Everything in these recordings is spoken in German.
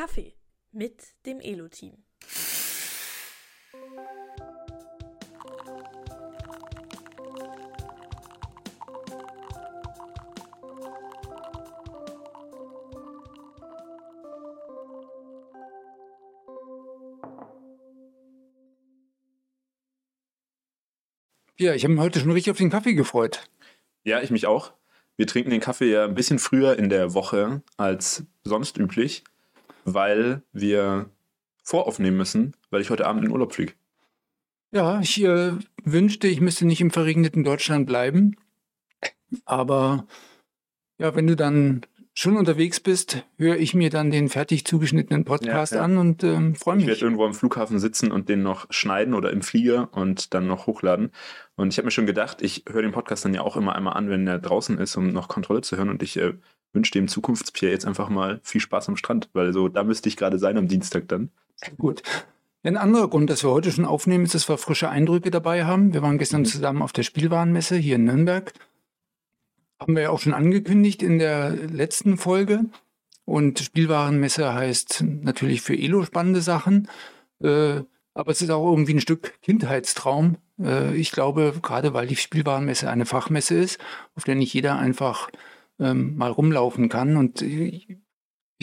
Kaffee mit dem Elo-Team. Ja, ich habe mich heute schon richtig auf den Kaffee gefreut. Ja, ich mich auch. Wir trinken den Kaffee ja ein bisschen früher in der Woche als sonst üblich, weil wir voraufnehmen müssen, weil ich heute Abend in Urlaub fliege. Ja, ich äh, wünschte, ich müsste nicht im verregneten Deutschland bleiben. Aber ja, wenn du dann schon unterwegs bist, höre ich mir dann den fertig zugeschnittenen Podcast Ja, ja. an und ähm, freue Ich mich. werde irgendwo am Flughafen sitzen und den noch schneiden oder im Flieger und dann noch hochladen. Und ich habe mir schon gedacht, ich höre den Podcast dann ja auch immer einmal an, wenn er draußen ist, um noch Kontrolle zu hören. Und ich äh, wünsche dem Zukunftspier jetzt einfach mal viel Spaß am Strand, weil so da müsste ich gerade sein am Dienstag dann. Gut. Ein anderer Grund, dass wir heute schon aufnehmen, ist, dass wir frische Eindrücke dabei haben. Wir waren gestern zusammen auf der Spielwarenmesse hier in Nürnberg. Haben wir ja auch schon angekündigt in der letzten Folge. Und Spielwarenmesse heißt natürlich für Elo spannende Sachen. Äh, aber es ist auch irgendwie ein Stück Kindheitstraum. Äh, ich glaube, gerade weil die Spielwarenmesse eine Fachmesse ist, auf der nicht jeder einfach ähm, mal rumlaufen kann. Und ich,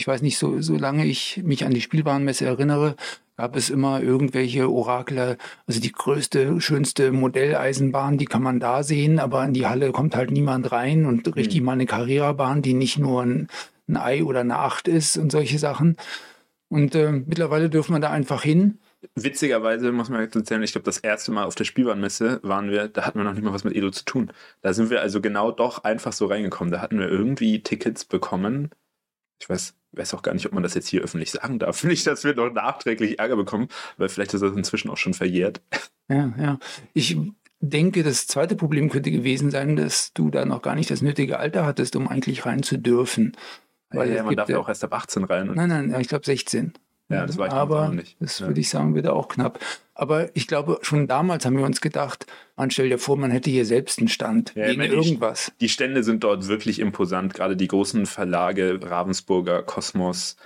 weiß nicht, so, solange ich mich an die Spielwarenmesse erinnere, gab es immer irgendwelche Orakler, also die größte, schönste Modelleisenbahn, die kann man da sehen, aber in die Halle kommt halt niemand rein und richtig mal eine Carrera-Bahn, die nicht nur ein, ein Ei oder eine Acht ist und solche Sachen. Und äh, mittlerweile dürfen wir da einfach hin. Witzigerweise muss man jetzt erzählen, ich glaube, das erste Mal auf der Spielwarenmesse waren wir, da hatten wir noch nicht mal was mit Edo zu tun. Da sind wir also genau doch einfach so reingekommen. Da hatten wir irgendwie Tickets bekommen. Ich weiß, weiß auch gar nicht, ob man das jetzt hier öffentlich sagen darf. Nicht, dass wir noch nachträglich Ärger bekommen, weil vielleicht ist das inzwischen auch schon verjährt. Ja, ja. Ich denke, das zweite Problem könnte gewesen sein, dass du da noch gar nicht das nötige Alter hattest, um eigentlich rein zu dürfen. Weil ja, man darf ja auch erst ab 18 rein. Nein, nein, ich glaube 16. Ja, das war ich Aber nicht. das würde ich sagen, wieder auch knapp. Aber ich glaube, schon damals haben wir uns gedacht, man stell dir vor, man hätte hier selbst einen Stand Ja, wegen irgendwas. Die Stände sind dort wirklich imposant. Gerade die großen Verlage, Ravensburger, Kosmos,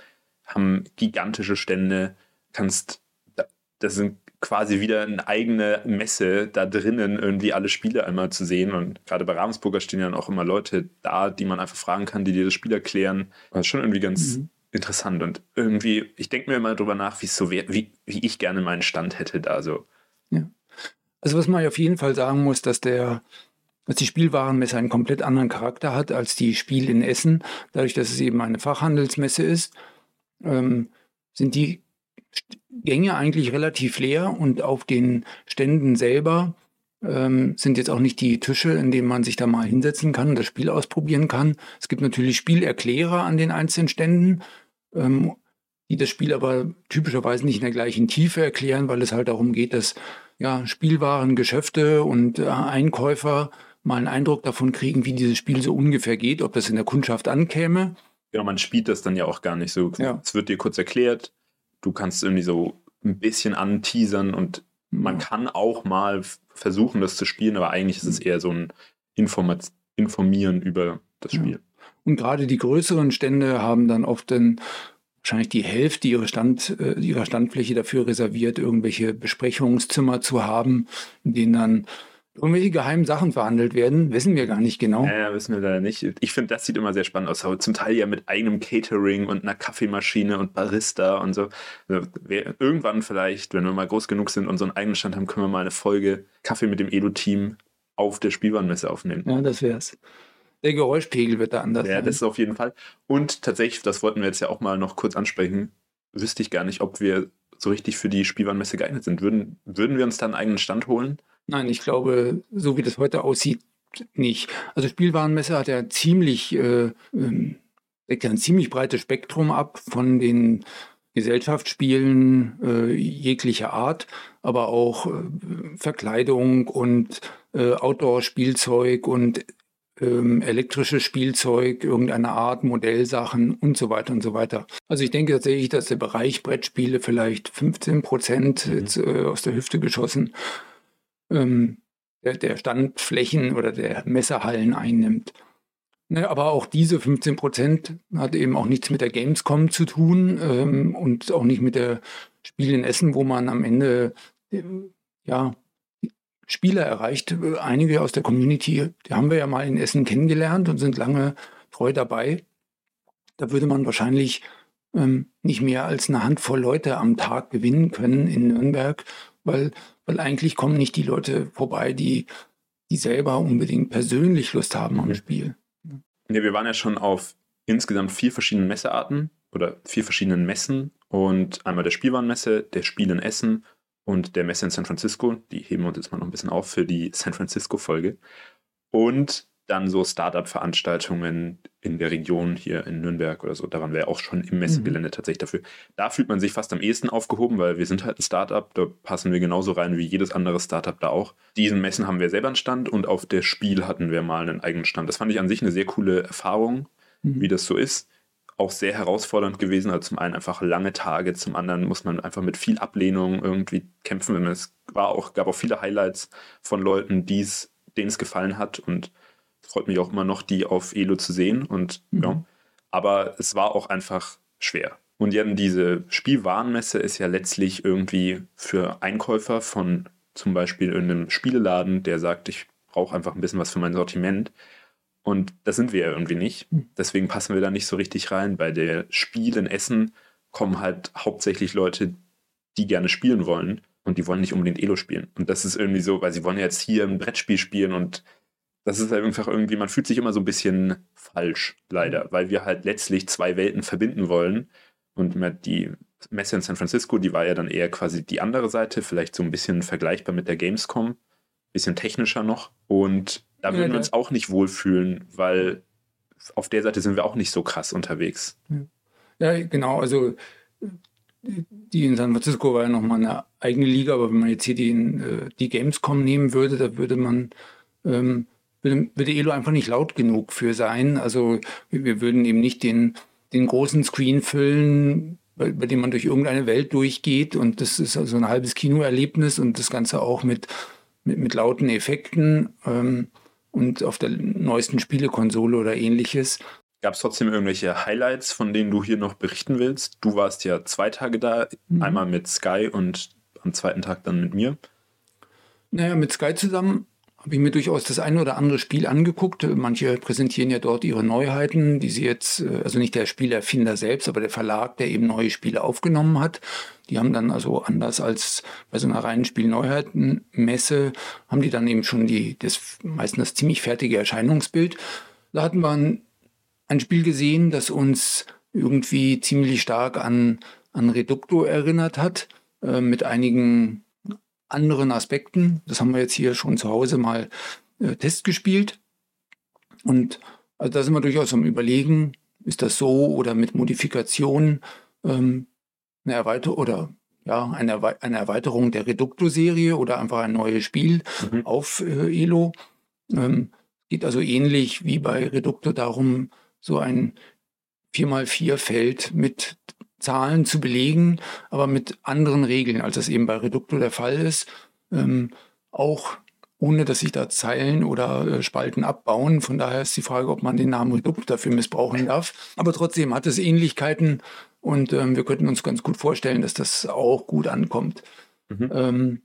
haben gigantische Stände. Kannst, da- das sind quasi wieder eine eigene Messe, da drinnen irgendwie alle Spiele einmal zu sehen. Und gerade bei Ravensburger stehen ja auch immer Leute da, die man einfach fragen kann, die dir das Spiel erklären. Das ist schon irgendwie ganz Mhm. Interessant. Und irgendwie, ich denke mir immer drüber nach, so wär, wie, wie ich gerne meinen Stand hätte da so. Also was man auf jeden Fall sagen muss, dass der dass die Spielwarenmesse einen komplett anderen Charakter hat als die Spiel in Essen. Dadurch, dass es eben eine Fachhandelsmesse ist, ähm, sind die Gänge eigentlich relativ leer und auf den Ständen selber ähm, sind jetzt auch nicht die Tische, in denen man sich da mal hinsetzen kann und das Spiel ausprobieren kann. Es gibt natürlich Spielerklärer an den einzelnen Ständen, ähm, die das Spiel aber typischerweise nicht in der gleichen Tiefe erklären, weil es halt darum geht, dass ja, Spielwaren, Geschäfte und äh, Einkäufer mal einen Eindruck davon kriegen, wie dieses Spiel so ungefähr geht, ob das in der Kundschaft ankäme. Genau, man spielt das dann ja auch gar nicht so. Ja. Es wird dir kurz erklärt, du kannst irgendwie so ein bisschen anteasern und man kann auch mal versuchen, das zu spielen, aber eigentlich ist es eher so ein Informat Informieren über das Ja. Und gerade die größeren Stände haben dann oft dann wahrscheinlich die Hälfte ihrer, Stand, äh, ihrer Standfläche dafür reserviert, irgendwelche Besprechungszimmer zu haben, in denen dann irgendwelche geheimen Sachen verhandelt werden. Wissen wir gar nicht genau. Ja, ja, wissen wir leider nicht. Ich finde, das sieht immer sehr spannend aus. Aber zum Teil ja mit eigenem Catering und einer Kaffeemaschine und Barista und so. Also, wer- irgendwann vielleicht, wenn wir mal groß genug sind und so einen eigenen Stand haben, können wir mal eine Folge Kaffee mit dem Edo-Team auf der Spielwarenmesse aufnehmen. Ja, das wär's. Der Geräuschpegel wird da anders Ja, sein. das ist auf jeden Fall. Und tatsächlich, das wollten wir jetzt ja auch mal noch kurz ansprechen, wüsste ich gar nicht, ob wir so richtig für die Spielwarenmesse geeignet sind. Würden, würden wir uns da einen eigenen Stand holen? Nein, ich glaube, so wie das heute aussieht, nicht. Also Spielwarenmesse hat ja ziemlich, äh, ähm, deckt ja ein ziemlich breites Spektrum ab von den Gesellschaftsspielen äh, jeglicher Art, aber auch äh, Verkleidung und äh, Outdoor-Spielzeug und ähm, elektrisches Spielzeug irgendeiner Art, Modellsachen und so weiter und so weiter. Also ich denke tatsächlich, dass der Bereich Brettspiele vielleicht 15 Prozent Mhm. jetzt äh, aus der Hüfte geschossen ähm, der, der Standflächen oder der Messehallen einnimmt. Ne, aber auch diese 15 Prozent hat eben auch nichts mit der Gamescom zu tun ähm, und auch nicht mit der Spiel in Essen, wo man am Ende äh, ja Spieler erreicht. Einige aus der Community, die haben wir ja mal in Essen kennengelernt und sind lange treu dabei. Da würde man wahrscheinlich ähm, nicht mehr als eine Handvoll Leute am Tag gewinnen können in Nürnberg, weil, weil eigentlich kommen nicht die Leute vorbei, die, die selber unbedingt persönlich Lust haben am Spiel. Ne, wir waren ja schon auf insgesamt vier verschiedenen Messearten oder vier verschiedenen Messen und einmal der Spielwarenmesse, der Spiel in Essen und der Messe in San Francisco. Die heben wir uns jetzt mal noch ein bisschen auf für die San Francisco-Folge. Und dann so Startup-Veranstaltungen in der Region hier in Nürnberg oder so. Da waren wir auch schon im Messegelände mhm. tatsächlich dafür. Da fühlt man sich fast am ehesten aufgehoben, weil wir sind halt ein Startup. Da passen wir genauso rein wie jedes andere Startup da auch. Diesen Messen haben wir selber einen Stand und auf der Spiel hatten wir mal einen eigenen Stand. Das fand ich an sich eine sehr coole Erfahrung, mhm. wie das so ist. Auch sehr herausfordernd gewesen. Also zum einen einfach lange Tage, zum anderen muss man einfach mit viel Ablehnung irgendwie kämpfen. Es war auch, gab auch viele Highlights von Leuten, denen es gefallen hat und freut mich auch immer noch, die auf Elo zu sehen. Und mhm. ja, aber es war auch einfach schwer. Und ja, diese Spielwarenmesse ist ja letztlich irgendwie für Einkäufer von zum Beispiel in einem Spieleladen, der sagt, ich brauche einfach ein bisschen was für mein Sortiment. Und das sind wir ja irgendwie nicht. Mhm. Deswegen passen wir da nicht so richtig rein. Bei der Spiel in Essen kommen halt hauptsächlich Leute, die gerne spielen wollen. Und die wollen nicht unbedingt Elo spielen. Und das ist irgendwie so, weil sie wollen jetzt hier ein Brettspiel spielen und das ist halt einfach irgendwie, man fühlt sich immer so ein bisschen falsch, leider, mhm. weil wir halt letztlich zwei Welten verbinden wollen. Und die Messe in San Francisco, die war ja dann eher quasi die andere Seite, vielleicht so ein bisschen vergleichbar mit der Gamescom, bisschen technischer noch. Und da würden ja, wir uns auch nicht wohlfühlen, weil auf der Seite sind wir auch nicht so krass unterwegs. Ja, genau. Also die in San Francisco war ja nochmal eine eigene Liga, aber wenn man jetzt hier die, äh, die Gamescom nehmen würde, da würde man ähm, würde Elo einfach nicht laut genug für sein. Also wir würden eben nicht den, den großen Screen füllen, bei, bei dem man durch irgendeine Welt durchgeht und das ist also ein halbes Kinoerlebnis und das Ganze auch mit, mit, mit lauten Effekten ähm, und auf der neuesten Spielekonsole oder ähnliches. Gab es trotzdem irgendwelche Highlights, von denen du hier noch berichten willst? Du warst ja zwei Tage da, mhm. einmal mit Sky und am zweiten Tag dann mit mir. Naja, mit Sky zusammen habe ich mir durchaus das eine oder andere Spiel angeguckt. Manche präsentieren ja dort ihre Neuheiten, die sie jetzt, äh, also nicht der Spielerfinder selbst, aber der Verlag, der eben neue Spiele aufgenommen hat. Die haben dann also anders als bei so einer reinen Spielneuheitenmesse, haben die dann eben schon die, das, meistens das ziemlich fertige Erscheinungsbild. Da hatten wir ein, ein Spiel gesehen, das uns irgendwie ziemlich stark an, an Reducto erinnert hat, äh, mit einigen anderen Aspekten. Das haben wir jetzt hier schon zu Hause mal äh, Test. Und also da sind wir durchaus am Überlegen, ist das so oder mit Modifikationen ähm, eine Erweiterung oder ja, eine, eine Erweiterung der Reducto-Serie oder einfach ein neues Spiel mhm. auf äh, Elo. Ähm, geht also ähnlich wie bei Reducto darum, so ein 4x4-Feld mit Zahlen zu belegen, aber mit anderen Regeln, als das eben bei Reducto der Fall ist. Ähm, auch ohne dass sich da Zeilen oder äh, Spalten abbauen. Von daher ist die Frage, ob man den Namen Reducto dafür missbrauchen darf. Aber trotzdem hat es Ähnlichkeiten und ähm, wir könnten uns ganz gut vorstellen, dass das auch gut ankommt. Mhm. Ähm,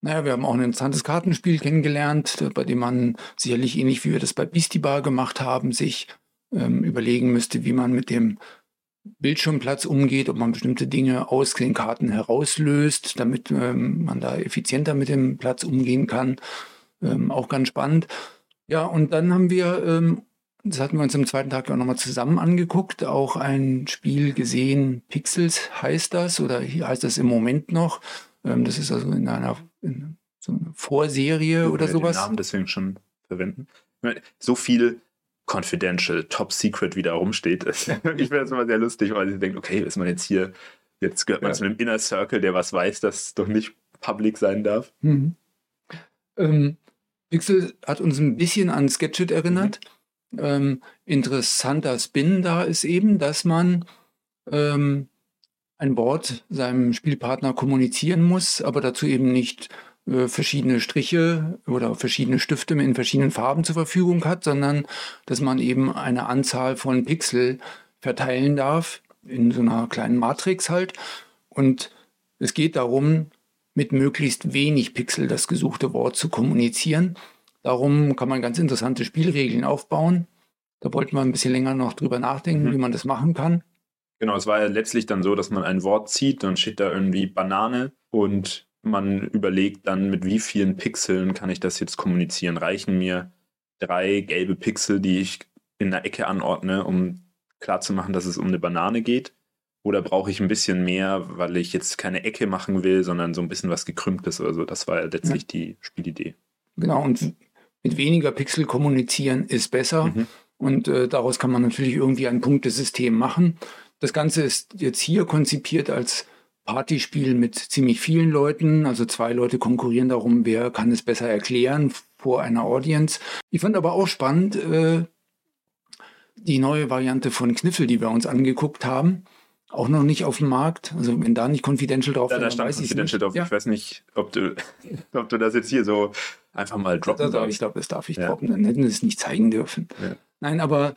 naja, wir haben auch ein interessantes Kartenspiel kennengelernt, bei dem man sicherlich ähnlich wie wir das bei Beastie Bar gemacht haben, sich ähm, überlegen müsste, wie man mit dem Bildschirmplatz umgeht, ob man bestimmte Dinge aus den Karten herauslöst, damit ähm, man da effizienter mit dem Platz umgehen kann. Ähm, auch ganz spannend. Ja, und dann haben wir, ähm, das hatten wir uns am zweiten Tag auch nochmal zusammen angeguckt, auch ein Spiel gesehen, Pixels heißt das, oder hier heißt das im Moment noch. Ähm, das ist also in einer in so einer Vorserie ja, oder sowas. Den Namen deswegen schon verwenden. So viel confidential, top secret wieder rumsteht. ich finde das immer sehr lustig, weil ich denke, okay, ist man jetzt hier, jetzt gehört man ja. zu einem Inner Circle, der was weiß, das doch nicht public sein darf. Mhm. Ähm, Pixel hat uns ein bisschen an Sketchit erinnert. Mhm. Ähm, interessanter Spin da ist eben, dass man ähm, ein Wort seinem Spielpartner kommunizieren muss, aber dazu eben nicht äh, verschiedene Striche oder verschiedene Stifte in verschiedenen Farben zur Verfügung hat, sondern dass man eben eine Anzahl von Pixel verteilen darf in so einer kleinen Matrix halt. Und es geht darum, mit möglichst wenig Pixel das gesuchte Wort zu kommunizieren. Darum kann man ganz interessante Spielregeln aufbauen. Da wollten wir ein bisschen länger noch drüber nachdenken, mhm. wie man das machen kann. Genau, es war ja letztlich dann so, dass man ein Wort zieht, dann steht da irgendwie Banane und man überlegt dann, mit wie vielen Pixeln kann ich das jetzt kommunizieren. Reichen mir drei gelbe Pixel, die ich in der Ecke anordne, um klarzumachen, dass es um eine Banane geht? Oder brauche ich ein bisschen mehr, weil ich jetzt keine Ecke machen will, sondern so ein bisschen was gekrümmtes oder so? Das war ja letztlich ja. die Spielidee. Genau, und mit weniger Pixel kommunizieren ist besser. Mhm. Und äh, daraus kann man natürlich irgendwie ein Punktesystem machen. Das Ganze ist jetzt hier konzipiert als Partyspiel mit ziemlich vielen Leuten. Also zwei Leute konkurrieren darum, wer kann es besser erklären vor einer Audience. Ich fand aber auch spannend äh, die neue Variante von Kniffel, die wir uns angeguckt haben. Auch noch nicht auf dem Markt. Also wenn da nicht Confidential drauf ist. Ja, da stand Confidential drauf. Ja. Ich weiß nicht, ob du, ob du das jetzt hier so einfach mal droppen darfst. Ich glaube, das darf ich ja. droppen. Dann hätten sie es nicht zeigen dürfen. Ja. Nein, aber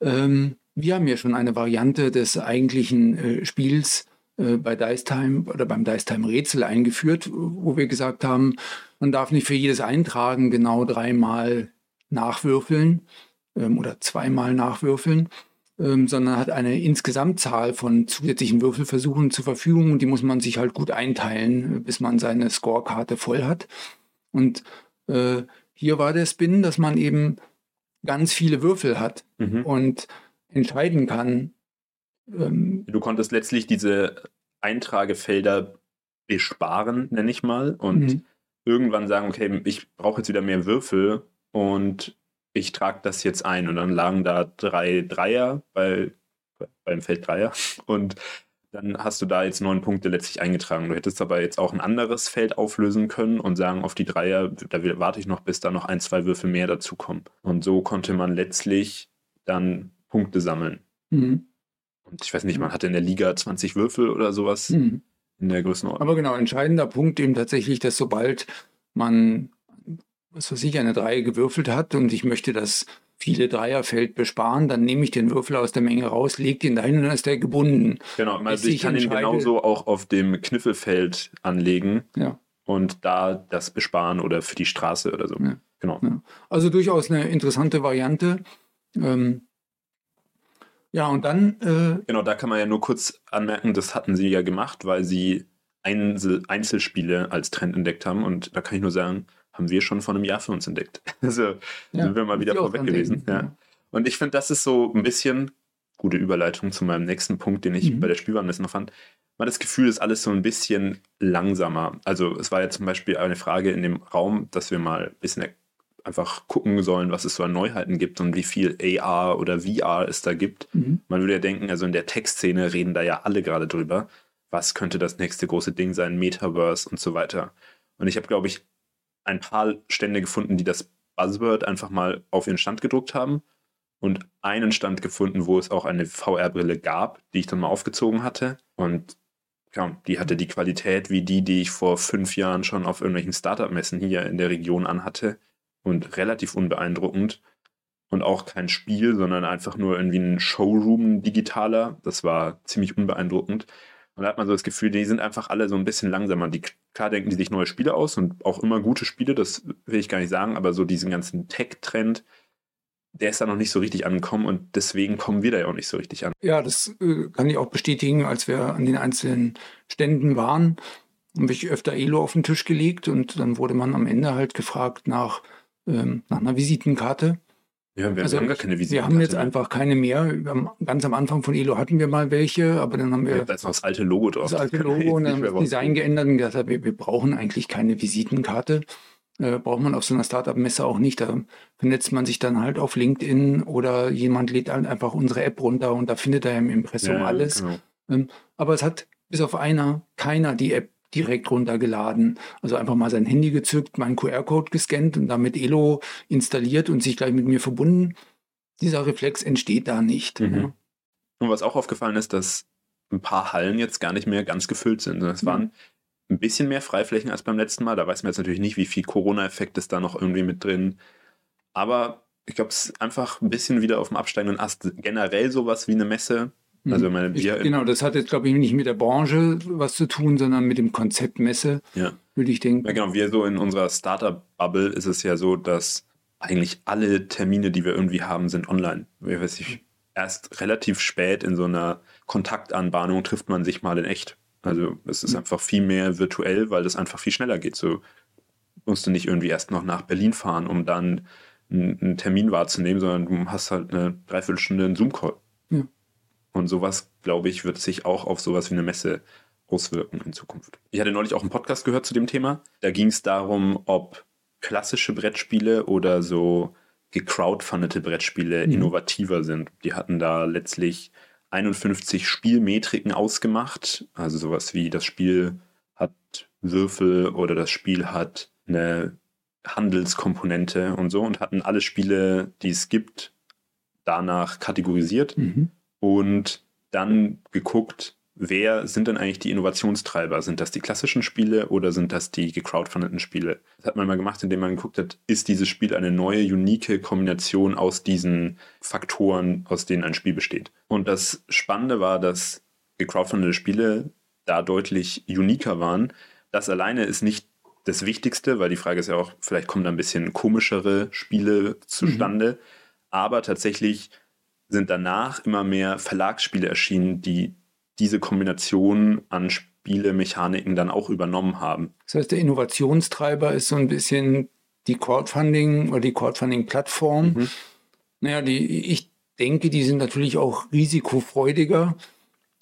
ähm, wir haben ja schon eine Variante des eigentlichen äh, Spiels äh, bei Dice Time oder beim Dice Time Rätsel eingeführt, wo wir gesagt haben, man darf nicht für jedes Eintragen genau dreimal nachwürfeln ähm, oder zweimal nachwürfeln, ähm, sondern hat eine Insgesamtzahl von zusätzlichen Würfelversuchen zur Verfügung und die muss man sich halt gut einteilen, bis man seine Scorekarte voll hat. Und äh, hier war der Spin, dass man eben ganz viele Würfel hat mhm. und entscheiden kann. Ähm, du konntest letztlich diese Eintragefelder besparen, nenne ich mal, und mhm. irgendwann sagen, okay, ich brauche jetzt wieder mehr Würfel und ich trage das jetzt ein. Und dann lagen da drei Dreier bei, beim Feld Dreier und dann hast du da jetzt neun Punkte letztlich eingetragen. Du hättest aber jetzt auch ein anderes Feld auflösen können und sagen, auf die Dreier, da warte ich noch, bis da noch ein, zwei Würfel mehr dazukommen. Und so konnte man letztlich dann Punkte sammeln. Mhm. Und ich weiß nicht, man hatte in der Liga 20 Würfel oder sowas mhm. in der Größenordnung. Aber genau, entscheidender Punkt eben tatsächlich, dass sobald man, was weiß ich, eine Dreier gewürfelt hat und ich möchte das viele Dreierfeld besparen, dann nehme ich den Würfel aus der Menge raus, lege den dahin und dann ist der gebunden. Genau, also ich kann ihn genauso auch auf dem Kniffelfeld anlegen ja. und da das besparen oder für die Straße oder so. Ja. Genau. Ja. Also durchaus eine interessante Variante. Ähm, ja, und dann. Äh, genau, da kann man ja nur kurz anmerken, das hatten sie ja gemacht, weil sie Einzel Einzelspiele als Trend entdeckt haben. Und da kann ich nur sagen, haben wir schon vor einem Jahr für uns entdeckt. Also ja, sind wir mal wieder vorweg gewesen. Ja. Und ich finde, das ist so ein bisschen gute Überleitung zu meinem nächsten Punkt, den ich mhm. bei der Spielwarenmesse noch fand. Man hat das Gefühl, ist alles so ein bisschen langsamer. Also es war ja zum Beispiel eine Frage in dem Raum, dass wir mal ein bisschen einfach gucken sollen, was es so an Neuheiten gibt und wie viel AR oder VR es da gibt. Mhm. Man würde ja denken, also in der Tech-Szene reden da ja alle gerade drüber. Was könnte das nächste große Ding sein, Metaverse und so weiter. Und ich habe, glaube ich, ein paar Stände gefunden, die das Buzzword einfach mal auf ihren Stand gedruckt haben und einen Stand gefunden, wo es auch eine VR-Brille gab, die ich dann mal aufgezogen hatte. Und ja, die hatte die Qualität wie die, die ich vor fünf Jahren schon auf irgendwelchen Startup-Messen hier in der Region anhatte und relativ unbeeindruckend. Und auch kein Spiel, sondern einfach nur irgendwie ein Showroom digitaler. Das war ziemlich unbeeindruckend. Und da hat man so das Gefühl, die sind einfach alle so ein bisschen langsamer. Die, klar denken die sich neue Spiele aus und auch immer gute Spiele, das will ich gar nicht sagen, aber so diesen ganzen Tech-Trend, der ist da noch nicht so richtig angekommen und deswegen kommen wir da ja auch nicht so richtig an. Ja, das äh, kann ich auch bestätigen, als wir an den einzelnen Ständen waren, habe ich öfter Elo auf den Tisch gelegt und dann wurde man am Ende halt gefragt nach ähm, nach einer Visitenkarte. Ja, wir also, haben gar keine Visitenkarte. Wir haben jetzt einfach keine mehr. Ganz am Anfang von Elo hatten wir mal welche, aber dann haben wir. Ja, da ist noch das alte Logo drauf. Das alte Logo und dann haben wir das Design geändert und gesagt, wir, wir brauchen eigentlich keine Visitenkarte. Äh, braucht man auf so einer Startup-Messe auch nicht. Da vernetzt man sich dann halt auf LinkedIn oder jemand lädt halt einfach unsere App runter und da findet er im Impressum ja, alles. Genau. Ähm, aber es hat bis auf einer keiner die App direkt runtergeladen. Also einfach mal sein Handy gezückt, meinen QR-Code gescannt und damit Elo installiert und sich gleich mit mir verbunden. Dieser Reflex entsteht da nicht. Mhm. Ja. Und was auch aufgefallen ist, dass ein paar Hallen jetzt gar nicht mehr ganz gefüllt sind. Es mhm. waren ein bisschen mehr Freiflächen als beim letzten Mal. Da weiß man jetzt natürlich nicht, wie viel Corona-Effekt ist da noch irgendwie mit drin. Aber ich glaube, es ist einfach ein bisschen wieder auf dem absteigenden Ast. Generell sowas wie eine Messe. Mhm. Also meine, Ich, wir, genau, das hat jetzt, glaube ich, nicht mit der Branche was zu tun, sondern mit dem Konzept Messe, ja. würde ich denken. ja, genau, wir so in unserer Startup-Bubble ist es ja so, dass eigentlich alle Termine, die wir irgendwie haben, sind online. Ich weiß nicht, erst relativ spät in so einer Kontaktanbahnung trifft man sich mal in echt. Also es ist einfach viel mehr virtuell, weil das einfach viel schneller geht. So musst du nicht irgendwie erst noch nach Berlin fahren, um dann einen, einen Termin wahrzunehmen, sondern du hast halt eine Dreiviertelstunde einen Zoom-Call. Ja. Und sowas, glaube ich, wird sich auch auf sowas wie eine Messe auswirken in Zukunft. Ich hatte neulich auch einen Podcast gehört zu dem Thema. Da ging es darum, ob klassische Brettspiele oder so gecrowdfundete Brettspiele Mhm. innovativer sind. Die hatten da letztlich 51 Spielmetriken ausgemacht. Also sowas wie das Spiel hat Würfel oder das Spiel hat eine Handelskomponente und so und hatten alle Spiele, die es gibt, danach kategorisiert Mhm. Und dann geguckt, wer sind denn eigentlich die Innovationstreiber? Sind das die klassischen Spiele oder sind das die gecrowdfundeten Spiele? Das hat man mal gemacht, indem man geguckt hat, ist dieses Spiel eine neue, unique Kombination aus diesen Faktoren, aus denen ein Spiel besteht. Und das Spannende war, dass gecrowdfundete Spiele da deutlich uniker waren. Das alleine ist nicht das Wichtigste, weil die Frage ist ja auch, vielleicht kommen da ein bisschen komischere Spiele zustande. Aber tatsächlich sind danach immer mehr Verlagsspiele erschienen, die diese Kombination an Spielemechaniken dann auch übernommen haben. Das heißt, der Innovationstreiber ist so ein bisschen die Crowdfunding oder die Crowdfunding-Plattform. Mhm. Naja, die, ich denke, die sind natürlich auch risikofreudiger,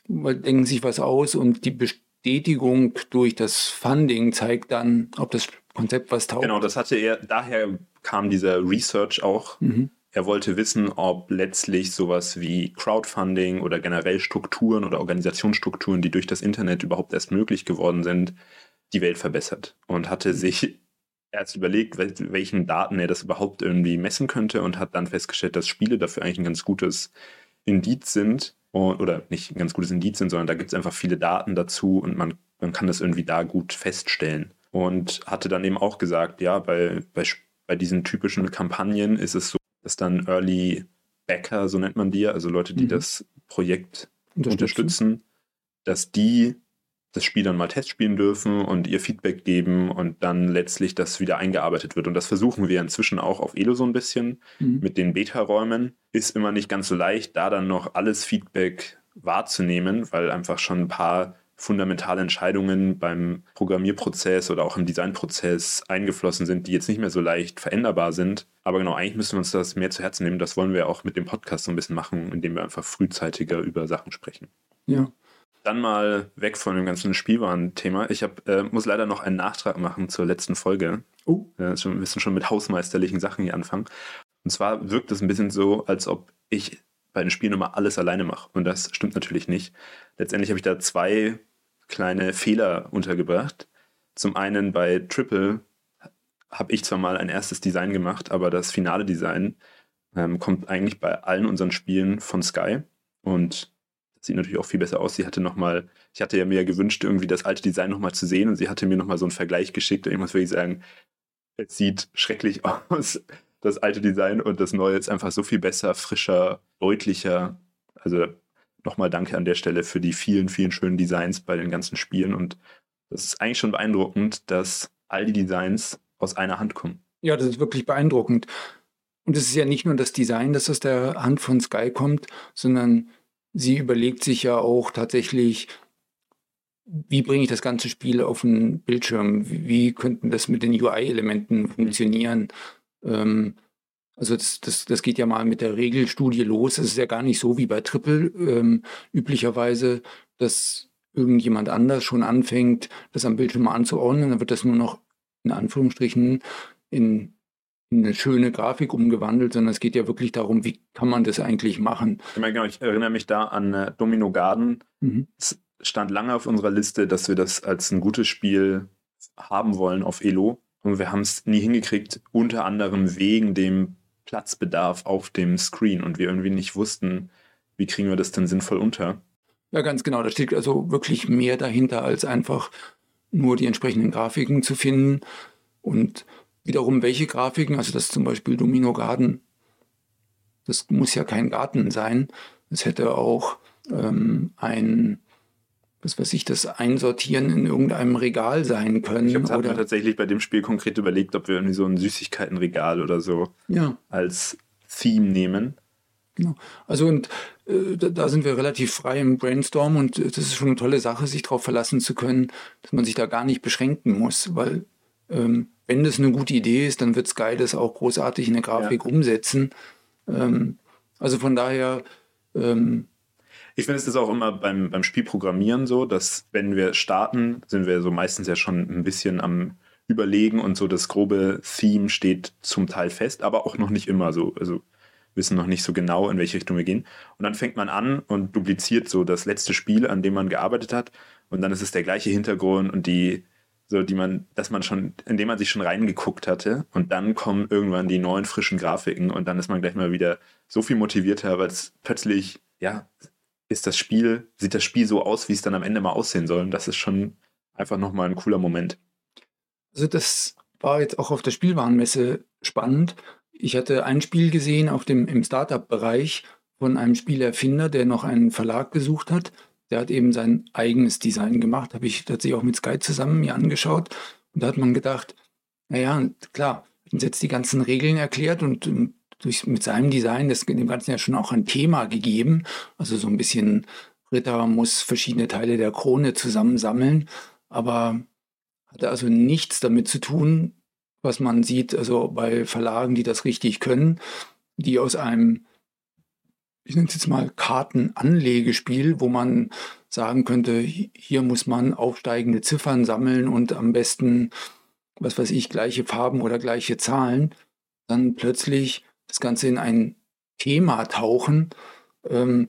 weil denken sich was aus und die Bestätigung durch das Funding zeigt dann, ob das Konzept was taugt. Genau, das hatte er, daher kam dieser Research auch. Mhm. Er wollte wissen, ob letztlich sowas wie Crowdfunding oder generell Strukturen oder Organisationsstrukturen, die durch das Internet überhaupt erst möglich geworden sind, die Welt verbessert. Und hatte sich erst überlegt, wel- welchen Daten er das überhaupt irgendwie messen könnte und hat dann festgestellt, dass Spiele dafür eigentlich ein ganz gutes Indiz sind. Und, oder nicht ein ganz gutes Indiz sind, sondern da gibt es einfach viele Daten dazu und man, man kann das irgendwie da gut feststellen. Und hatte dann eben auch gesagt, ja, bei, bei, bei diesen typischen Kampagnen ist es so, dass dann Early Backer, so nennt man die, also Leute, die Mhm. das Projekt unterstützen, dass die das Spiel dann mal testspielen dürfen und ihr Feedback geben und dann letztlich das wieder eingearbeitet wird. Und das versuchen wir inzwischen auch auf Elo so ein bisschen Mhm. mit den Beta-Räumen. Ist immer nicht ganz so leicht, da dann noch alles Feedback wahrzunehmen, weil einfach schon ein paar fundamentale Entscheidungen beim Programmierprozess oder auch im Designprozess eingeflossen sind, die jetzt nicht mehr so leicht veränderbar sind. Aber genau, eigentlich müssen wir uns das mehr zu Herzen nehmen. Das wollen wir auch mit dem Podcast so ein bisschen machen, indem wir einfach frühzeitiger über Sachen sprechen. Ja. Dann mal weg von dem ganzen Spielwaren-Thema. Ich hab, äh, muss leider noch einen Nachtrag machen zur letzten Folge. Oh. Äh, wir müssen schon mit hausmeisterlichen Sachen hier anfangen. Und zwar wirkt es ein bisschen so, als ob ich bei den Spielen immer alles alleine mache. Und das stimmt natürlich nicht. Letztendlich habe ich da zwei kleine Fehler untergebracht. Zum einen bei Triple habe ich zwar mal ein erstes Design gemacht, aber das finale Design ähm, kommt eigentlich bei allen unseren Spielen von Sky. Und das sieht natürlich auch viel besser aus. Sie hatte noch mal, ich hatte ja mir gewünscht, irgendwie das alte Design nochmal zu sehen und sie hatte mir nochmal so einen Vergleich geschickt und ich muss wirklich sagen, es sieht schrecklich aus, das alte Design und das neue ist einfach so viel besser, frischer, deutlicher. Also nochmal danke an der Stelle für die vielen, vielen schönen Designs bei den ganzen Spielen und das ist eigentlich schon beeindruckend, dass all die Designs aus einer Hand kommen. Ja, das ist wirklich beeindruckend. Und es ist ja nicht nur das Design, das aus der Hand von Sky kommt, sondern sie überlegt sich ja auch tatsächlich, wie bringe ich das ganze Spiel auf den Bildschirm? Wie, wie könnten das mit den UI-Elementen funktionieren? Ähm, also das, das, das geht ja mal mit der Regelstudie los. Es ist ja gar nicht so wie bei Triple ähm, üblicherweise, dass irgendjemand anders schon anfängt, das am Bildschirm anzuordnen. Dann wird das nur noch in Anführungsstrichen in, in eine schöne Grafik umgewandelt, sondern es geht ja wirklich darum, wie kann man das eigentlich machen. Ich, meine, genau, ich erinnere mich da an äh, Domino Garden. Mhm. Es stand lange auf unserer Liste, dass wir das als ein gutes Spiel haben wollen auf Elo. Und wir haben es nie hingekriegt, unter anderem wegen dem Platzbedarf auf dem Screen. Und wir irgendwie nicht wussten, wie kriegen wir das denn sinnvoll unter. Ja, ganz genau. Da steht also wirklich mehr dahinter als einfach nur die entsprechenden Grafiken zu finden. Und wiederum welche Grafiken, also das zum Beispiel Domino Garden, das muss ja kein Garten sein. Es hätte auch ähm, ein, was weiß ich, das Einsortieren in irgendeinem Regal sein können. Ich habe mir tatsächlich bei dem Spiel konkret überlegt, ob wir irgendwie so ein Süßigkeitenregal oder so ja. als Theme nehmen. Genau. Also und äh, da, da sind wir relativ frei im Brainstorm und äh, das ist schon eine tolle Sache, sich darauf verlassen zu können, dass man sich da gar nicht beschränken muss, weil ähm, wenn das eine gute Idee ist, dann wird Sky das auch großartig in der Grafik Ja. umsetzen. Ähm, also von daher, ähm, Ich finde es ist auch immer beim, beim Spielprogrammieren so, dass wenn wir starten, sind wir so meistens ja schon ein bisschen am Überlegen und so das grobe Theme steht zum Teil fest, aber auch noch nicht immer so. Also wissen noch nicht so genau, in welche Richtung wir gehen. Und dann fängt man an und dupliziert so das letzte Spiel, an dem man gearbeitet hat. Und dann ist es der gleiche Hintergrund und die, so die man, dass man schon, in dem man sich schon reingeguckt hatte. Und dann kommen irgendwann die neuen frischen Grafiken und dann ist man gleich mal wieder so viel motivierter, weil es plötzlich, ja, ist das Spiel, sieht das Spiel so aus, wie es dann am Ende mal aussehen soll. Und das ist schon einfach nochmal ein cooler Moment. also das war jetzt auch auf der Spielwarenmesse spannend. Ich hatte ein Spiel gesehen auf dem, im Startup-Bereich von einem Spielerfinder, der noch einen Verlag gesucht hat. Der hat eben sein eigenes Design gemacht, habe ich tatsächlich auch mit Sky zusammen mir angeschaut. Und da hat man gedacht, naja, klar, jetzt die ganzen Regeln erklärt und durch, mit seinem Design das dem Ganzen ja schon auch ein Thema gegeben. Also so ein bisschen Ritter muss verschiedene Teile der Krone zusammensammeln, aber hatte also nichts damit zu tun, was man sieht, also bei Verlagen, die das richtig können, die aus einem, ich nenne es jetzt mal Kartenanlegespiel, wo man sagen könnte, hi- hier muss man aufsteigende Ziffern sammeln und am besten, was weiß ich, gleiche Farben oder gleiche Zahlen, dann plötzlich das Ganze in ein Thema tauchen, ähm,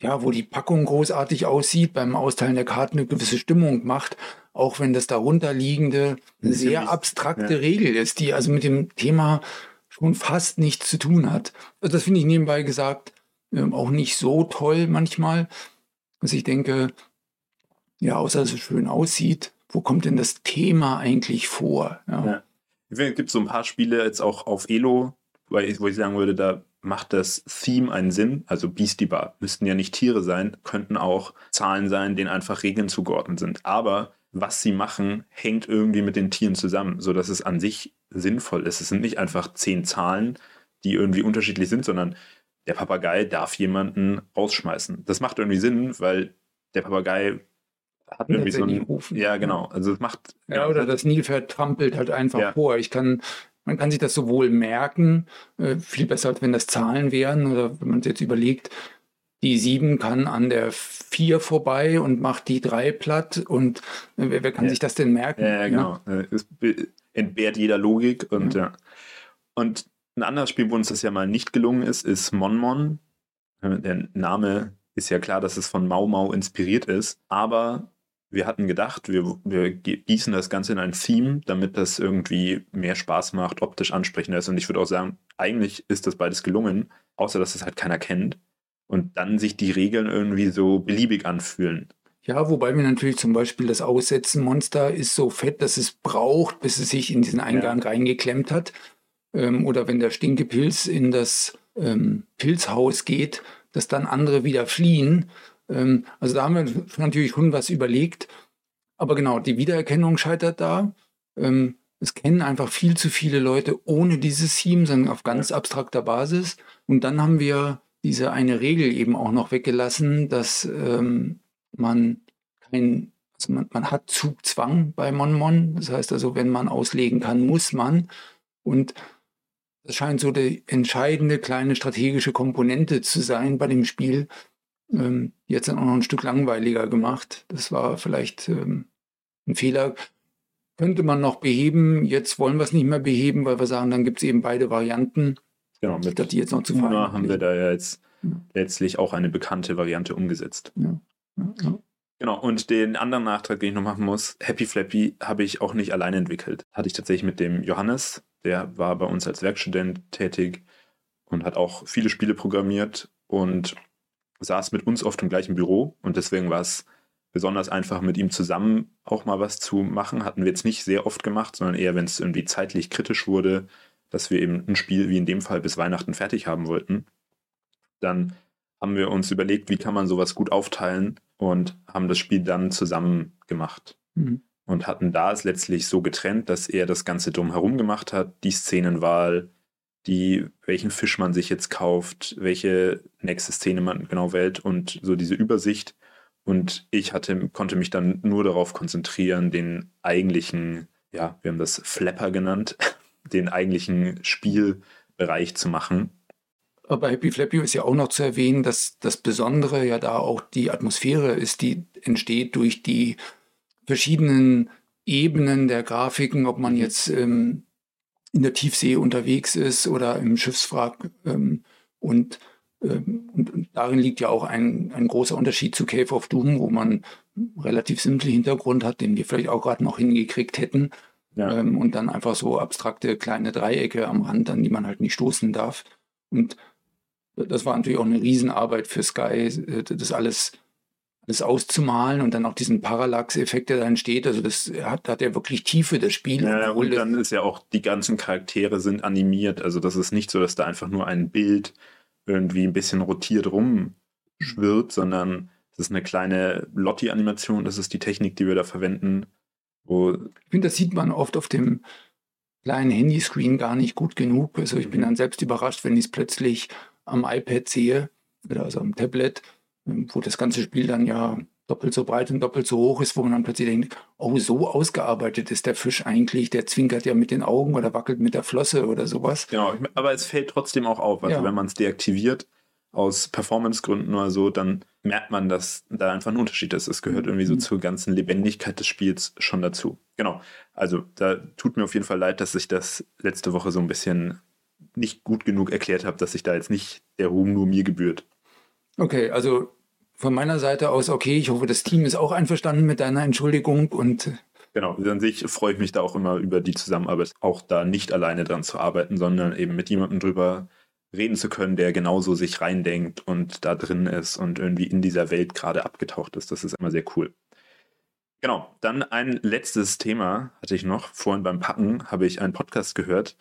ja, wo die Packung großartig aussieht, beim Austeilen der Karten eine gewisse Stimmung macht, auch wenn das darunter liegende eine sehr abstrakte ja. Regel ist, die also mit dem Thema schon fast nichts zu tun hat. Also das finde ich nebenbei gesagt ähm, auch nicht so toll manchmal, dass ich denke, ja, außer dass es schön aussieht, wo kommt denn das Thema eigentlich vor? Ja. Ja. Ich finde, es gibt so ein paar Spiele jetzt auch auf Elo, weil ich, wo ich sagen würde, da macht das Theme einen Sinn. Also Beastie Bar müssten ja nicht Tiere sein, könnten auch Zahlen sein, denen einfach Regeln zugeordnet sind. Aber was sie machen, hängt irgendwie mit den Tieren zusammen, sodass es an sich sinnvoll ist. Es sind nicht einfach zehn Zahlen, die irgendwie unterschiedlich sind, sondern der Papagei darf jemanden rausschmeißen. Das macht irgendwie Sinn, weil der Papagei hat irgendwie so Letztendlich ein. rufen. Ja, genau. Also es macht. Ja, oder das Nilpferd trampelt halt einfach Ja. vor. Ich kann, man kann sich das sowohl merken, äh, viel besser, als wenn das Zahlen wären, oder wenn man es jetzt überlegt, die 7 kann an der 4 vorbei und macht die 3 platt und äh, wer, wer kann Ja. sich das denn merken? Ja, ja, genau. Äh, Es be- entbehrt jeder Logik und ja. Und ein anderes Spiel, wo uns das ja mal nicht gelungen ist, ist Mon Mon. Der Name ist ja klar, dass es von Mau Mau inspiriert ist, aber wir hatten gedacht, wir, wir gießen das Ganze in ein Theme, damit das irgendwie mehr Spaß macht, optisch ansprechender ist. Und ich würde auch sagen, eigentlich ist das beides gelungen, außer dass es halt keiner kennt. Und dann sich die Regeln irgendwie so beliebig anfühlen. Ja, wobei wir natürlich zum Beispiel das Aussetzen-Monster ist so fett, dass es braucht, bis es sich in diesen Eingang reingeklemmt hat. Ähm, oder wenn der Stinkepilz in das ähm, Pilzhaus geht, dass dann andere wieder fliehen. Ähm, also da haben wir natürlich schon was überlegt. Aber genau, die Wiedererkennung scheitert da. Ähm, es kennen einfach viel zu viele Leute ohne dieses Theme, sondern auf ganz abstrakter Basis. Und dann haben wir diese eine Regel eben auch noch weggelassen, dass ähm, man kein, also man, man hat Zugzwang bei Mon Mon. Das heißt also, wenn man auslegen kann, muss man. Und das scheint so die entscheidende kleine strategische Komponente zu sein bei dem Spiel. Ähm, jetzt dann auch noch ein Stück langweiliger gemacht. Das war vielleicht ähm, ein Fehler. Könnte man noch beheben. Jetzt wollen wir es nicht mehr beheben, weil wir sagen, dann gibt es eben beide Varianten. Genau, mit Statt die jetzt noch zu Una haben wir da ja jetzt Ja. letztlich auch eine bekannte Variante umgesetzt. Ja, ja. Genau, und den anderen Nachtrag, den ich noch machen muss, Happy Flappy habe ich auch nicht alleine entwickelt. Hatte ich tatsächlich mit dem Johannes, der war bei uns als Werkstudent tätig und hat auch viele Spiele programmiert und saß mit uns oft im gleichen Büro und deswegen war es besonders einfach mit ihm zusammen auch mal was zu machen. Hatten wir jetzt nicht sehr oft gemacht, sondern eher, wenn es irgendwie zeitlich kritisch wurde, dass wir eben ein Spiel wie in dem Fall bis Weihnachten fertig haben wollten. Dann haben wir uns überlegt, wie kann man sowas gut aufteilen und haben das Spiel dann zusammen gemacht. Mhm. Und hatten da es letztlich so getrennt, dass er das Ganze drumherum gemacht hat, die Szenenwahl, die, welchen Fisch man sich jetzt kauft, welche nächste Szene man genau wählt und so diese Übersicht. Und ich hatte, konnte mich dann nur darauf konzentrieren, den eigentlichen, ja, wir haben das Flapper genannt, den eigentlichen Spielbereich zu machen. Aber Happy Flappy ist ja auch noch zu erwähnen, dass das Besondere ja da auch die Atmosphäre ist, die entsteht durch die verschiedenen Ebenen der Grafiken, ob man jetzt ähm, in der Tiefsee unterwegs ist oder im Schiffswrack. Ähm, und, ähm, und, und, darin liegt ja auch ein, ein großer Unterschied zu Cave of Doom, wo man relativ simple Hintergrund hat, den wir vielleicht auch gerade noch hingekriegt hätten. Ja. Ähm, und dann einfach so abstrakte kleine Dreiecke am Rand, an die man halt nicht stoßen darf. Und das war natürlich auch eine Riesenarbeit für Sky, äh, das alles das auszumalen und dann auch diesen Parallax-Effekt, der da entsteht. Also das hat, hat ja wirklich Tiefe, das Spiel. Ja, und dann ist ja auch, die ganzen Charaktere sind animiert. Also das ist nicht so, dass da einfach nur ein Bild irgendwie ein bisschen rotiert rumschwirrt, sondern es ist eine kleine Lotti-Animation. Das ist die Technik, die wir da verwenden. Wo ich finde, das sieht man oft auf dem kleinen Handyscreen gar nicht gut genug. Also ich bin mhm. dann selbst überrascht, wenn ich es plötzlich am iPad sehe oder also am Tablet wo das ganze Spiel dann ja doppelt so breit und doppelt so hoch ist, wo man dann plötzlich denkt, oh, so ausgearbeitet ist der Fisch eigentlich, der zwinkert ja mit den Augen oder wackelt mit der Flosse oder sowas. Genau, aber es fällt trotzdem auch auf. Also ja. wenn man es deaktiviert aus Performancegründen oder so, dann merkt man, dass da einfach ein Unterschied ist. Es gehört irgendwie so mhm. zur ganzen Lebendigkeit des Spiels schon dazu. Genau. Also da tut mir auf jeden Fall leid, dass ich das letzte Woche so ein bisschen nicht gut genug erklärt habe, dass sich da jetzt nicht der Ruhm nur mir gebührt. Okay, also von meiner Seite aus okay. Ich hoffe, das Team ist auch einverstanden mit deiner Entschuldigung und äh, Genau, an sich freue ich mich da auch immer über die Zusammenarbeit, auch da nicht alleine dran zu arbeiten, sondern eben mit jemandem drüber reden zu können, der genauso sich reindenkt und da drin ist und irgendwie in dieser Welt gerade abgetaucht ist. Das ist immer sehr cool. Genau, dann ein letztes Thema hatte ich noch. Vorhin beim Packen habe ich einen Podcast gehört.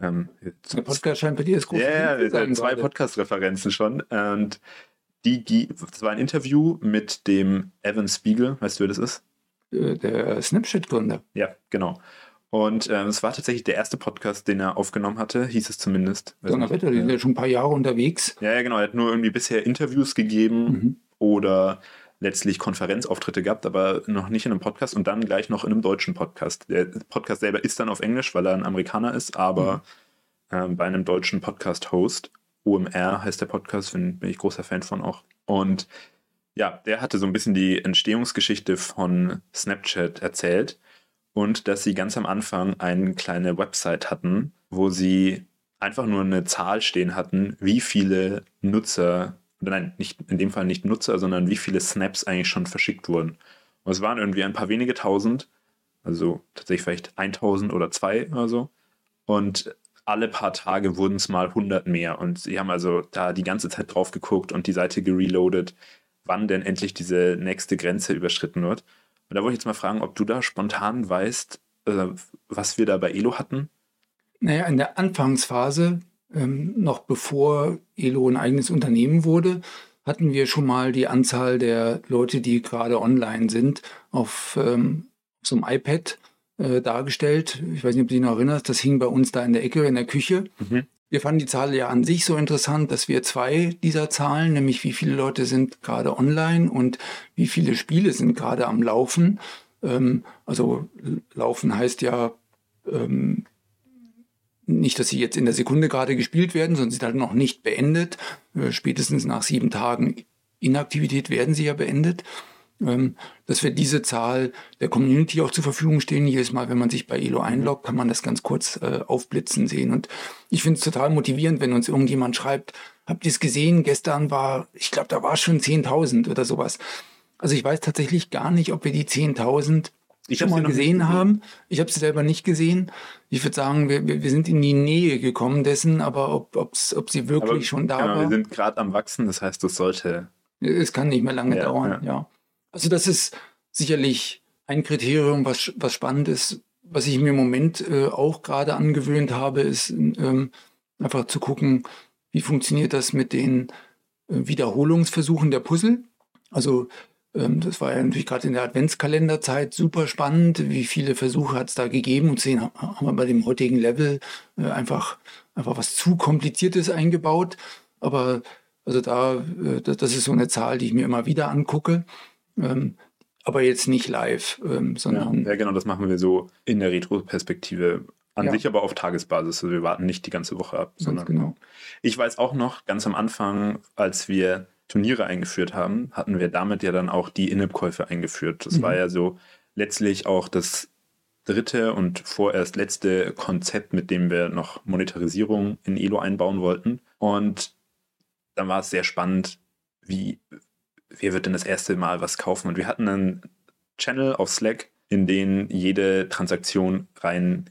Ähm, Der Podcast scheint bei dir das große Ja, yeah, zwei Podcast-Referenzen schon. Und die, das war ein Interview mit dem Evan Spiegel, weißt du, wer das ist? Äh, der Snapchat-Gründer. Ja, genau. Und äh, es war tatsächlich der erste Podcast, den er aufgenommen hatte, hieß es zumindest. Donnerwetter, die sind ja schon ein paar Jahre unterwegs. Ja, ja, genau. Er hat nur irgendwie bisher Interviews gegeben mhm. oder letztlich Konferenzauftritte gehabt, aber noch nicht in einem Podcast und dann gleich noch in einem deutschen Podcast. Der Podcast selber ist dann auf Englisch, weil er ein Amerikaner ist, aber mhm. äh, bei einem deutschen Podcast-Host. OMR heißt der Podcast, bin, bin ich großer Fan von auch. Und ja, der hatte so ein bisschen die Entstehungsgeschichte von Snapchat erzählt und dass sie ganz am Anfang eine kleine Website hatten, wo sie einfach nur eine Zahl stehen hatten, wie viele Nutzer, nein, nicht in dem Fall nicht Nutzer, sondern wie viele Snaps eigentlich schon verschickt wurden. Und es waren irgendwie ein paar wenige tausend, also tatsächlich vielleicht 1000 oder zwei oder so. Und alle paar Tage wurden es mal 100 mehr. Und sie haben also da die ganze Zeit drauf geguckt und die Seite gereloadet, wann denn endlich diese nächste Grenze überschritten wird. Und da wollte ich jetzt mal fragen, ob du da spontan weißt, äh, was wir da bei Elo hatten? Naja, in der Anfangsphase, ähm, noch bevor Elo ein eigenes Unternehmen wurde, hatten wir schon mal die Anzahl der Leute, die gerade online sind, auf ähm, so einem iPad äh, dargestellt. Ich weiß nicht, ob du dich noch erinnerst, das hing bei uns da in der Ecke in der Küche. Mhm. Wir fanden die Zahl ja an sich so interessant, dass wir zwei dieser Zahlen, nämlich wie viele Leute sind gerade online und wie viele Spiele sind gerade am Laufen. Ähm, also Laufen heißt ja ähm, nicht, dass sie jetzt in der Sekunde gerade gespielt werden, sondern sie sind halt noch nicht beendet. Äh, spätestens nach sieben Tagen Inaktivität werden sie ja beendet. Ähm, dass wir diese Zahl der Community auch zur Verfügung stehen. Jedes Mal, wenn man sich bei Elo einloggt, kann man das ganz kurz äh, aufblitzen sehen. Und ich finde es total motivierend, wenn uns irgendjemand schreibt, habt ihr es gesehen? Gestern war, ich glaube, da war schon 10.000 oder sowas. Also ich weiß tatsächlich gar nicht, ob wir die 10.000 ich schon mal gesehen, gesehen haben. Ich habe sie selber nicht gesehen. Ich würde sagen, wir, wir sind in die Nähe gekommen dessen, aber ob, ob's, ob sie wirklich aber, schon da genau, war. Wir sind gerade am Wachsen, das heißt, das sollte. Es kann nicht mehr lange ja, dauern, ja. ja. Also das ist sicherlich ein Kriterium, was, was spannend ist. Was ich mir im Moment äh, auch gerade angewöhnt habe, ist ähm, einfach zu gucken, wie funktioniert das mit den äh, Wiederholungsversuchen der Puzzle. Also ähm, das war ja natürlich gerade in der Adventskalenderzeit super spannend. Wie viele Versuche hat es da gegeben? Und sehen, haben wir bei dem heutigen Level äh, einfach, einfach was zu Kompliziertes eingebaut. Aber also da, äh, das ist so eine Zahl, die ich mir immer wieder angucke. Ähm, aber jetzt nicht live, ähm, sondern. Ja, ja, genau, das machen wir so in der Retro-Perspektive. An ja. sich aber auf Tagesbasis. Also wir warten nicht die ganze Woche ab, sondern. Genau. Ich weiß auch noch, ganz am Anfang, als wir Turniere eingeführt haben, hatten wir damit ja dann auch die In-App-Käufe eingeführt. Das mhm. war ja so letztlich auch das dritte und vorerst letzte Konzept, mit dem wir noch Monetarisierung in Elo einbauen wollten. Und dann war es sehr spannend, wie, wer wird denn das erste Mal was kaufen? Und wir hatten einen Channel auf Slack, in den jede Transaktion rein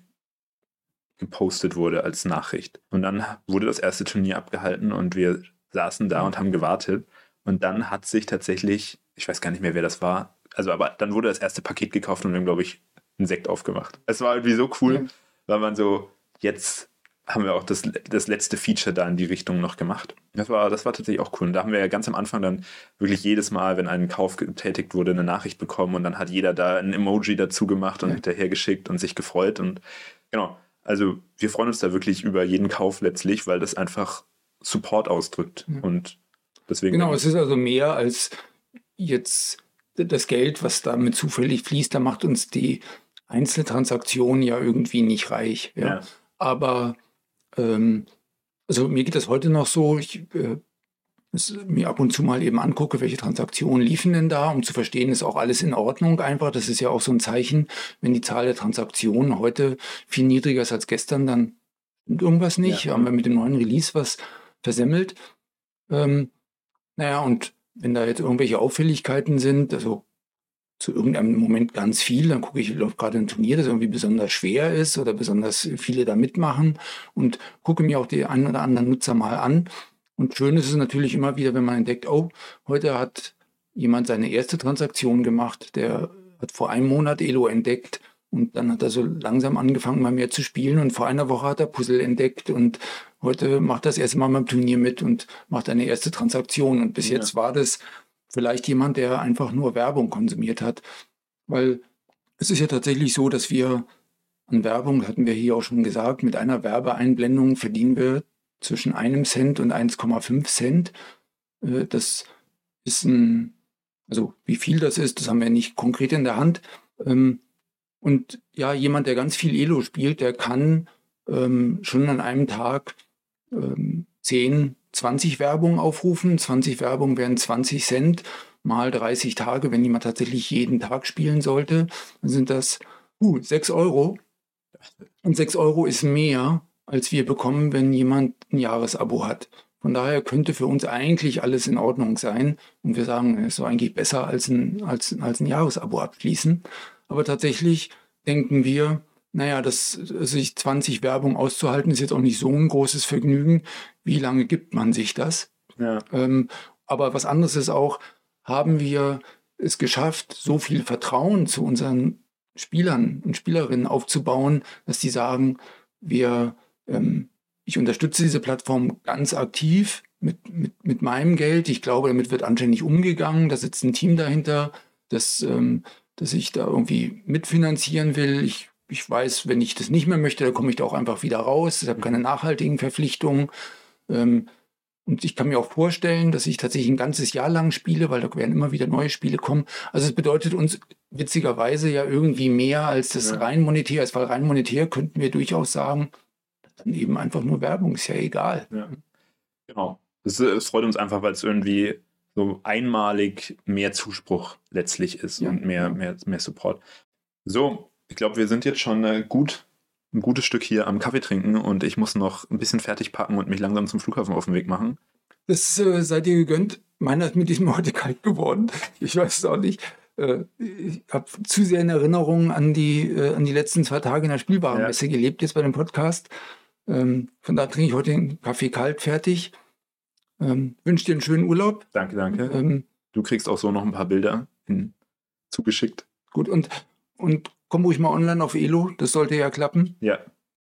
gepostet wurde als Nachricht. Und dann wurde das erste Turnier abgehalten und wir saßen da und haben gewartet. Und dann hat sich tatsächlich, ich weiß gar nicht mehr, wer das war, also aber dann wurde das erste Paket gekauft und wir haben, glaube ich, einen Sekt aufgemacht. Es war irgendwie so cool, ja. weil man so, jetzt haben wir auch das, das letzte Feature da in die Richtung noch gemacht. Das war, das war tatsächlich auch cool. Und da haben wir ja ganz am Anfang dann wirklich jedes Mal, wenn ein Kauf getätigt wurde, eine Nachricht bekommen und dann hat jeder da ein Emoji dazu gemacht und ja. hinterher geschickt und sich gefreut. Und genau, also wir freuen uns da wirklich über jeden Kauf letztlich, weil das einfach Support ausdrückt. Ja. Und deswegen. Genau, es ist also mehr als jetzt das Geld, was damit zufällig fließt. Da macht uns die Einzeltransaktion ja irgendwie nicht reich. Ja. ja. Aber ähm, also mir geht das heute noch so, ich äh, mir ab und zu mal eben angucke, welche Transaktionen liefen denn da, um zu verstehen, ist auch alles in Ordnung einfach. Das ist ja auch so ein Zeichen, wenn die Zahl der Transaktionen heute viel niedriger ist als gestern, dann irgendwas nicht. Ja. Haben wir mit dem neuen Release was versemmelt. Ähm, naja, und wenn da jetzt irgendwelche Auffälligkeiten sind, also zu irgendeinem Moment ganz viel. Dann gucke ich, läuft gerade ein Turnier, das irgendwie besonders schwer ist oder besonders viele da mitmachen und gucke mir auch die einen oder anderen Nutzer mal an. Und schön ist es natürlich immer wieder, wenn man entdeckt, oh, heute hat jemand seine erste Transaktion gemacht, der hat vor einem Monat Elo entdeckt und dann hat er so langsam angefangen, mal mehr zu spielen und vor einer Woche hat er Puzzle entdeckt und heute macht er das erste Mal beim Turnier mit und macht eine erste Transaktion. Und bis ja. jetzt war das vielleicht jemand, der einfach nur Werbung konsumiert hat. Weil es ist ja tatsächlich so, dass wir an Werbung, hatten wir hier auch schon gesagt, mit einer Werbeeinblendung verdienen wir zwischen einem Cent und 1,5 Cent. Äh, das ist ein, also wie viel das ist, das haben wir nicht konkret in der Hand. Ähm, und ja, jemand, der ganz viel Elo spielt, der kann ähm, schon an einem Tag 10 ähm, 20 Werbungen aufrufen. 20 Werbungen wären 20 Cent mal 30 Tage. Wenn jemand tatsächlich jeden Tag spielen sollte, dann sind das uh, 6 Euro. Und 6 Euro ist mehr, als wir bekommen, wenn jemand ein Jahresabo hat. Von daher könnte für uns eigentlich alles in Ordnung sein. Und wir sagen, es ist so eigentlich besser als ein, als, als ein Jahresabo abschließen. Aber tatsächlich denken wir, naja, das, sich 20 Werbung auszuhalten, ist jetzt auch nicht so ein großes Vergnügen. Wie lange gibt man sich das? Ja. Ähm, aber was anderes ist auch, haben wir es geschafft, so viel Vertrauen zu unseren Spielern und Spielerinnen aufzubauen, dass die sagen, wir, ähm, ich unterstütze diese Plattform ganz aktiv mit, mit, mit meinem Geld. Ich glaube, damit wird anständig umgegangen. Da sitzt ein Team dahinter, das, ähm, das ich da irgendwie mitfinanzieren will. Ich ich weiß, wenn ich das nicht mehr möchte, dann komme ich da auch einfach wieder raus. Ich habe keine nachhaltigen Verpflichtungen. Ähm, und ich kann mir auch vorstellen, dass ich tatsächlich ein ganzes Jahr lang spiele, weil da werden immer wieder neue Spiele kommen. Also es bedeutet uns witzigerweise ja irgendwie mehr als das ja. rein monetär ist, weil rein monetär könnten wir durchaus sagen, dann eben einfach nur Werbung, ist ja egal. Ja. Genau. Es, es freut uns einfach, weil es irgendwie so einmalig mehr Zuspruch letztlich ist ja. und mehr, mehr, mehr Support. So, ich glaube, wir sind jetzt schon äh, gut, ein gutes Stück hier am Kaffee trinken und ich muss noch ein bisschen fertig packen und mich langsam zum Flughafen auf den Weg machen. Das äh, seid ihr gegönnt. Meiner ist mit diesem heute kalt geworden. Ich weiß es auch nicht. Äh, ich habe zu sehr in Erinnerung an die, äh, an die letzten zwei Tage in der Spielwarenmesse ja. gelebt, jetzt bei dem Podcast. Ähm, von da trinke ich heute den Kaffee kalt fertig. Ähm, wünsche dir einen schönen Urlaub. Danke, danke. Ähm, du kriegst auch so noch ein paar Bilder hin zugeschickt. Gut, und, und komm ruhig mal online auf Elo, das sollte ja klappen. Ja,